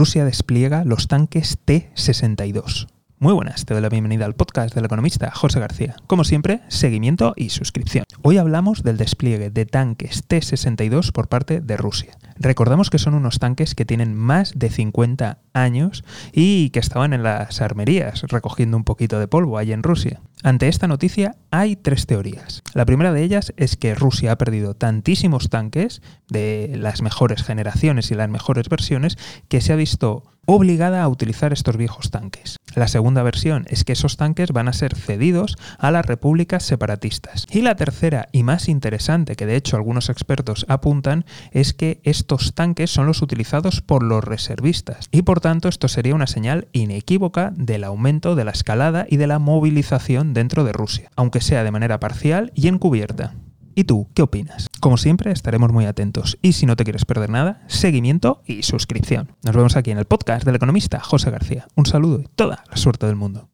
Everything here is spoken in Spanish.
Rusia despliega los tanques T-62. Muy buenas, te doy la bienvenida al podcast del economista José García. Como siempre, seguimiento y suscripción. Hoy hablamos del despliegue de tanques T-62 por parte de Rusia. Recordamos que son unos tanques que tienen más de 50 años y que estaban en las armerías recogiendo un poquito de polvo allí en Rusia. Ante esta noticia hay tres teorías. La primera de ellas es que Rusia ha perdido tantísimos tanques de las mejores generaciones y las mejores versiones que se ha visto obligada a utilizar estos viejos tanques. La segunda versión es que esos tanques van a ser cedidos a las repúblicas separatistas. Y la tercera y más interesante, que de hecho algunos expertos apuntan, es que estos tanques son los utilizados por los reservistas. Y por tanto esto sería una señal inequívoca del aumento de la escalada y de la movilización dentro de Rusia, aunque sea de manera parcial y encubierta. ¿Y tú qué opinas? Como siempre, estaremos muy atentos. Y si no te quieres perder nada, seguimiento y suscripción. Nos vemos aquí en el podcast del economista José García. Un saludo y toda la suerte del mundo.